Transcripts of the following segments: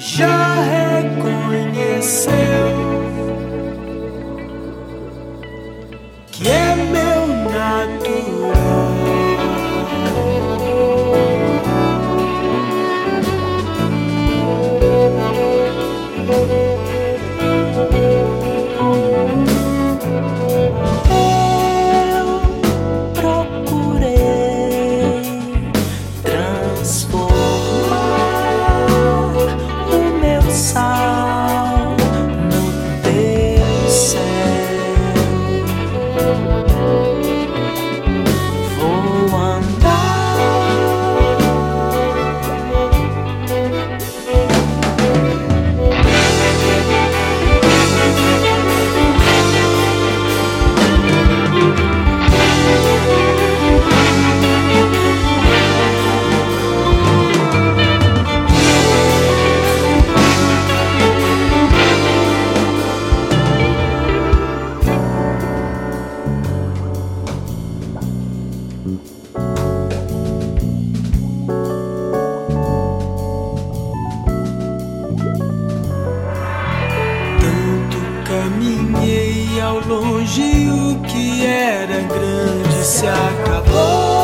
já reconheceu que é meu natural. Longe, o que era grande se acabou.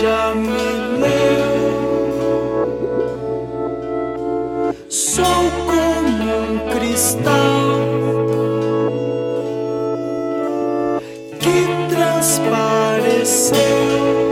Já me leu. Sou como um cristal que transpareceu